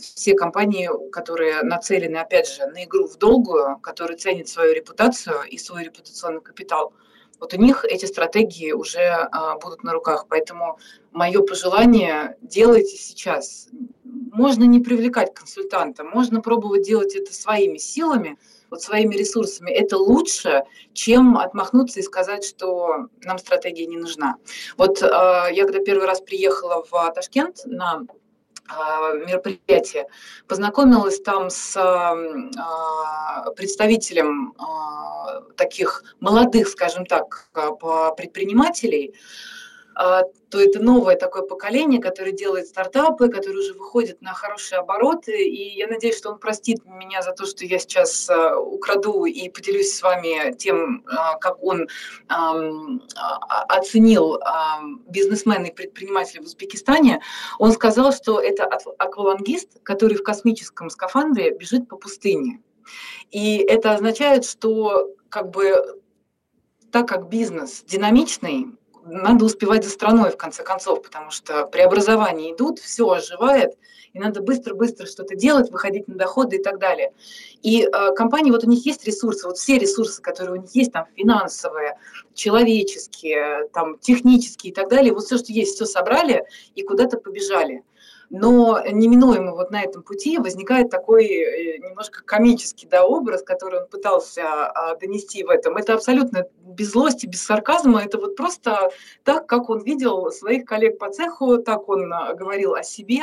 все компании, которые нацелены, опять же, на игру в долгую, которые ценят свою репутацию и свой репутационный капитал, вот у них эти стратегии уже а, будут на руках. Поэтому мое пожелание делайте сейчас. Можно не привлекать консультанта, можно пробовать делать это своими силами, вот своими ресурсами. Это лучше, чем отмахнуться и сказать, что нам стратегия не нужна. Вот э, я когда первый раз приехала в Ташкент на а, мероприятие. Познакомилась там с а, представителем а, таких молодых, скажем так, предпринимателей, а, то это новое такое поколение, которое делает стартапы, которые уже выходят на хорошие обороты. И я надеюсь, что он простит меня за то, что я сейчас а, украду и поделюсь с вами тем, а, как он оценил бизнесмены и предприниматели в Узбекистане. Он сказал, что это аквалангист, который в космическом скафандре бежит по пустыне. И это означает, что как бы так как бизнес динамичный, надо успевать за страной, в конце концов, потому что преобразования идут, все оживает, и надо быстро-быстро что-то делать, выходить на доходы и так далее. И э, компании, вот у них есть ресурсы, вот все ресурсы, которые у них есть, там финансовые, человеческие, там технические и так далее, вот все, что есть, все собрали и куда-то побежали. Но неминуемо вот на этом пути возникает такой э, немножко комический да, образ, который он пытался а, донести в этом. Это абсолютно без злости, без сарказма. Это вот просто так, как он видел своих коллег по цеху, так он а, говорил о себе.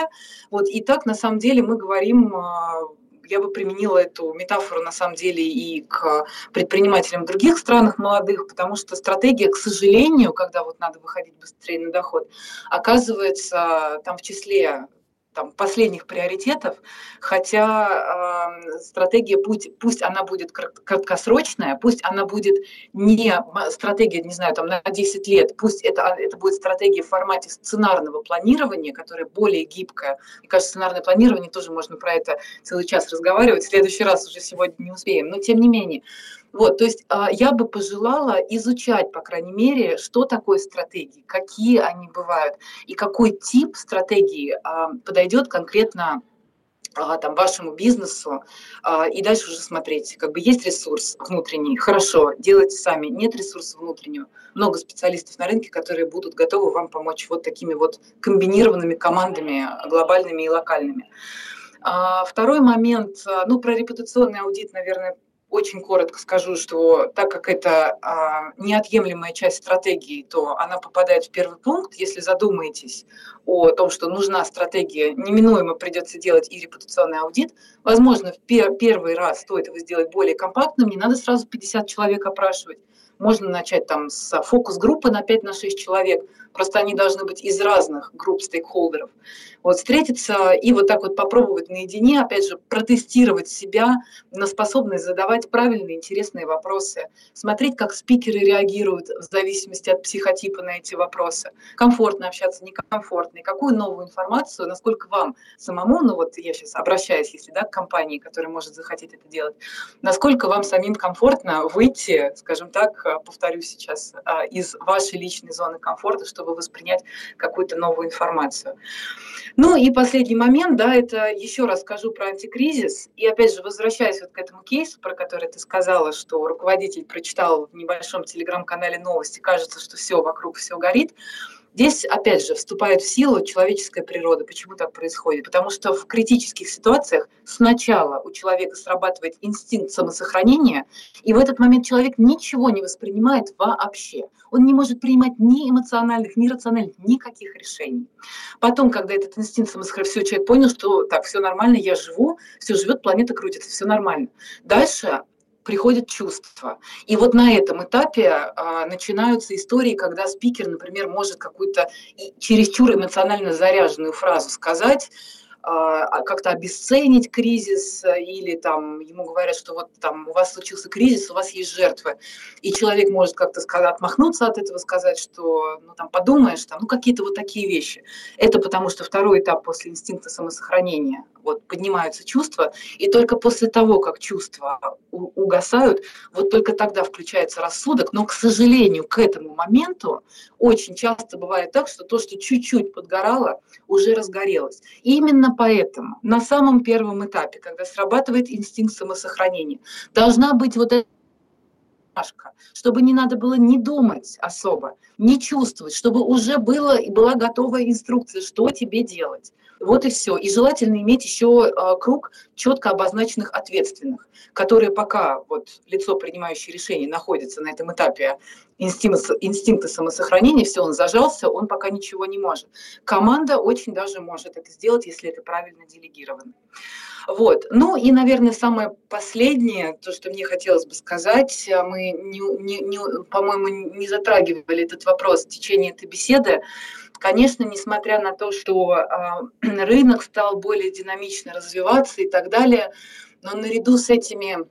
Вот, и так на самом деле мы говорим а, я бы применила эту метафору на самом деле и к предпринимателям в других странах молодых, потому что стратегия, к сожалению, когда вот надо выходить быстрее на доход, оказывается там в числе там, последних приоритетов, хотя э, стратегия путь, пусть она будет краткосрочная, пусть она будет не стратегия, не знаю, там на 10 лет, пусть это, это будет стратегия в формате сценарного планирования, которая более гибкая. Мне кажется, сценарное планирование тоже можно про это целый час разговаривать, в следующий раз уже сегодня не успеем, но тем не менее. Вот, то есть а, я бы пожелала изучать, по крайней мере, что такое стратегии, какие они бывают и какой тип стратегии а, подойдет конкретно а, там, вашему бизнесу, и дальше уже смотреть, как бы есть ресурс внутренний, хорошо, делайте сами, нет ресурса внутреннего, много специалистов на рынке, которые будут готовы вам помочь вот такими вот комбинированными командами, глобальными и локальными. Второй момент, ну, про репутационный аудит, наверное, очень коротко скажу, что так как это а, неотъемлемая часть стратегии, то она попадает в первый пункт. Если задумаетесь о том, что нужна стратегия, неминуемо придется делать и репутационный аудит. Возможно, в пер первый раз стоит его сделать более компактным, не надо сразу 50 человек опрашивать. Можно начать там с фокус-группы на 5 на 6 человек, просто они должны быть из разных групп стейкхолдеров. Вот встретиться и вот так вот попробовать наедине, опять же, протестировать себя на способность задавать правильные, интересные вопросы, смотреть, как спикеры реагируют в зависимости от психотипа на эти вопросы. Комфортно общаться, некомфортно, и какую новую информацию, насколько вам самому, ну вот я сейчас обращаюсь, если да, к компании, которая может захотеть это делать, насколько вам самим комфортно выйти, скажем так, повторюсь сейчас, а, из вашей личной зоны комфорта, чтобы воспринять какую-то новую информацию. Ну и последний момент, да, это еще раз скажу про антикризис. И опять же, возвращаясь вот к этому кейсу, про который ты сказала, что руководитель прочитал в небольшом телеграм-канале новости, кажется, что все вокруг, все горит. Здесь, опять же, вступает в силу человеческая природа. Почему так происходит? Потому что в критических ситуациях сначала у человека срабатывает инстинкт самосохранения, и в этот момент человек ничего не воспринимает вообще. Он не может принимать ни эмоциональных, ни рациональных, никаких решений. Потом, когда этот инстинкт самосохранения, все, человек понял, что так, все нормально, я живу, все живет, планета крутится, все нормально. Дальше приходят чувства. И вот на этом этапе а, начинаются истории, когда спикер, например, может какую-то чересчур эмоционально заряженную фразу сказать, как-то обесценить кризис, э, или там ему говорят, что вот там у вас случился кризис, у вас есть жертвы, и человек может как-то сказать, отмахнуться от этого, сказать, что ну там подумаешь, там, ну какие-то вот такие вещи. Это потому что второй этап после инстинкта самосохранения, вот поднимаются чувства, и только после того, как чувства угасают, вот только тогда включается рассудок, но, к сожалению, к этому моменту очень часто бывает так, что то, что чуть-чуть подгорало, уже разгорелось. И именно поэтому на самом первом этапе, когда срабатывает инстинкт самосохранения, должна быть вот эта чтобы не надо было не думать особо, не чувствовать, чтобы уже было, и была готовая инструкция, что тебе делать. Вот и все. И желательно иметь еще а, круг четко обозначенных ответственных, которые пока вот лицо, принимающее решение, находится на этом этапе инстинкта самосохранения, все, он зажался, он пока ничего не может. Команда очень даже может это сделать, если это правильно делегировано. Вот. Ну и, наверное, самое последнее, то, что мне хотелось бы сказать, мы, не, не, не, по-моему, не затрагивали этот вопрос в течение этой беседы. Конечно, несмотря на то, что э, *clears throat* рынок стал более динамично развиваться и так далее, но наряду с этими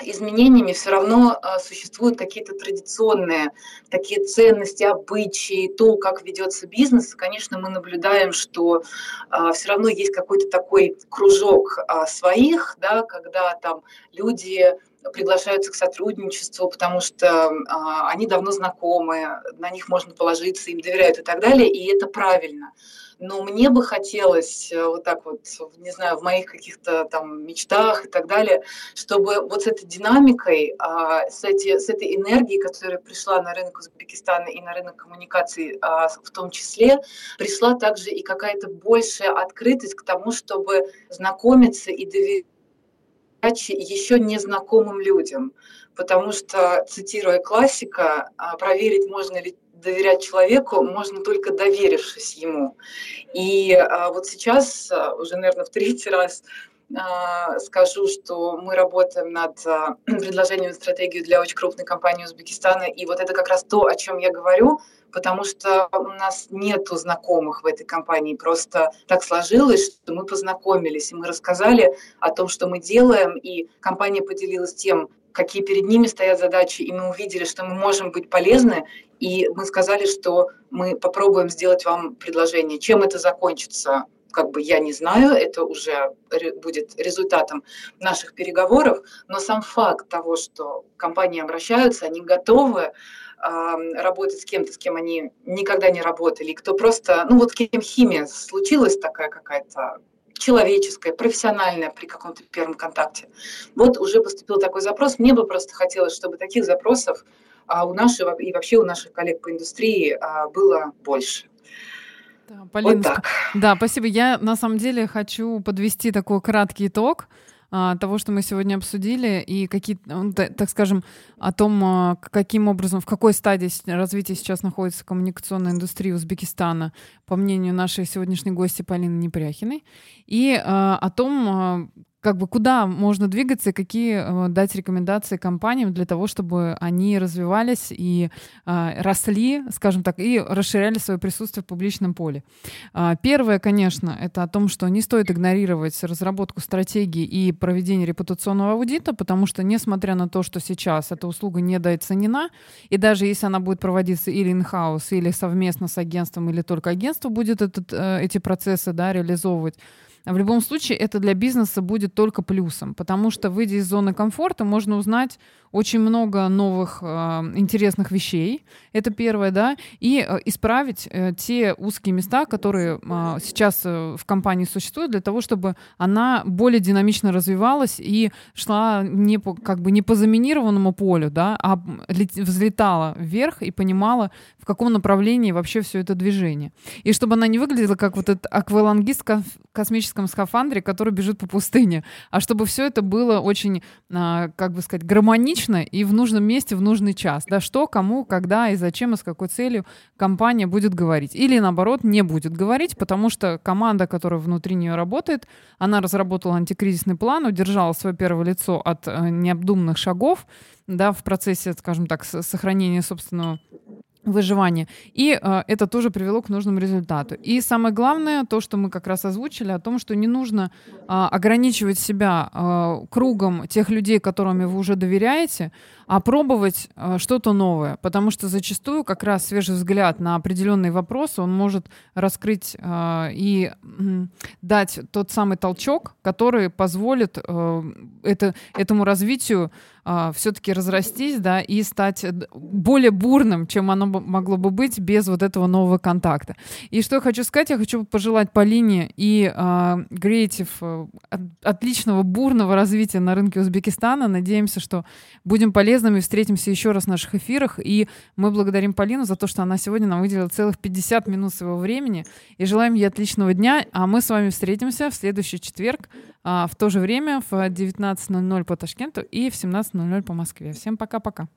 изменениями все равно а, существуют какие-то традиционные такие ценности, обычаи, то, как ведется бизнес. Конечно, мы наблюдаем, что а, все равно есть какой-то такой кружок а, своих, да, когда там люди приглашаются к сотрудничеству, потому что а, они давно знакомы, на них можно положиться, им доверяют и так далее, и это правильно. но мне бы хотелось э, вот так вот, не знаю, в моих каких-то там мечтах и так далее, чтобы вот с этой динамикой, а, с, эти, с этой энергией, которая пришла на рынок Узбекистана и на рынок коммуникаций а, в том числе, пришла также и какая-то большая открытость к тому, чтобы знакомиться и доверять еще незнакомым людям. Потому что, цитируя классика, а, проверить, можно ли доверять человеку можно только доверившись ему. И а, вот сейчас, а, уже, наверное, в третий раз скажу, что мы работаем над *clears throat* предложением стратегии для очень крупной компании Узбекистана, и вот это как раз то, о чем я говорю, потому что у нас нету знакомых в этой компании, просто так сложилось, что мы познакомились, и мы рассказали о том, что мы делаем, и компания поделилась тем, какие перед ними стоят задачи, и мы увидели, что мы можем быть полезны, и мы сказали, что мы попробуем сделать вам предложение. Чем это закончится, как бы я не знаю, это уже будет результатом наших переговоров, но сам факт того, что компании обращаются, они готовы работать с кем-то, с кем они никогда не работали, кто просто, ну вот кем химия случилась такая какая-то человеческая, профессиональная при каком-то первом контакте. Вот уже поступил такой запрос. Мне бы просто хотелось, чтобы таких запросов а у наших и вообще у наших коллег по индустрии а, было больше. Да, Полина, вот так. да, спасибо. Я на самом деле хочу подвести такой краткий итог того, что мы сегодня обсудили, и какие, ну, так скажем, о том, а, каким образом, в какой стадии развития сейчас находится коммуникационная индустрия Узбекистана, по мнению нашей сегодняшней гости Полины Непряхиной, и а, о том, как бы куда можно двигаться и какие э, дать рекомендации компаниям для того, чтобы они развивались и э, росли, скажем так, и расширяли свое присутствие в публичном поле. Э, первое, конечно, это о том, что не стоит игнорировать разработку стратегии и проведение репутационного аудита, потому что, несмотря на то, что сейчас эта услуга недооценена, и даже если она будет проводиться или in-house, или совместно с агентством, или только агентство будет этот, э, эти процессы да, реализовывать, в любом случае это для бизнеса будет только плюсом, потому что, выйдя из зоны комфорта, можно узнать очень много новых э, интересных вещей. Это первое, да, и э, исправить э, те узкие места, которые э, сейчас э, в компании существуют, для того, чтобы она более динамично развивалась и шла не по, как бы не по заминированному полю, да, а взлетала вверх и понимала, в каком направлении вообще все это движение. И чтобы она не выглядела как вот этот аквалангист в космическом скафандре, который бежит по пустыне, а чтобы все это было очень, э, как бы сказать, гармонично логично и в нужном месте в нужный час. Да, что, кому, когда и зачем и с какой целью компания будет говорить. Или наоборот, не будет говорить, потому что команда, которая внутри нее работает, она разработала антикризисный план, удержала свое первое лицо от э, необдуманных шагов да, в процессе, скажем так, сохранения собственного выживания. И э, это тоже привело к нужному результату. И самое главное, то, что мы как раз озвучили, о том, что не нужно э, ограничивать себя э, кругом тех людей, которыми вы уже доверяете, а пробовать э, что-то новое. Потому что зачастую как раз свежий взгляд на определенные вопросы, он может раскрыть э, и э, дать тот самый толчок, который позволит э, это, этому развитию э, все-таки разрастись, да, и стать более бурным, чем оно могло бы быть без вот этого нового контакта. И что я хочу сказать, я хочу пожелать Полине и э, Creative э, отличного бурного развития на рынке Узбекистана. Надеемся, что будем полезными, встретимся еще раз в наших эфирах. И мы благодарим Полину за то, что она сегодня нам выделила целых 50 минут своего времени. И желаем ей отличного дня. А мы с вами встретимся в следующий четверг в то же время в 19.00 по Ташкенту и в 17.00 по Москве. Всем пока-пока.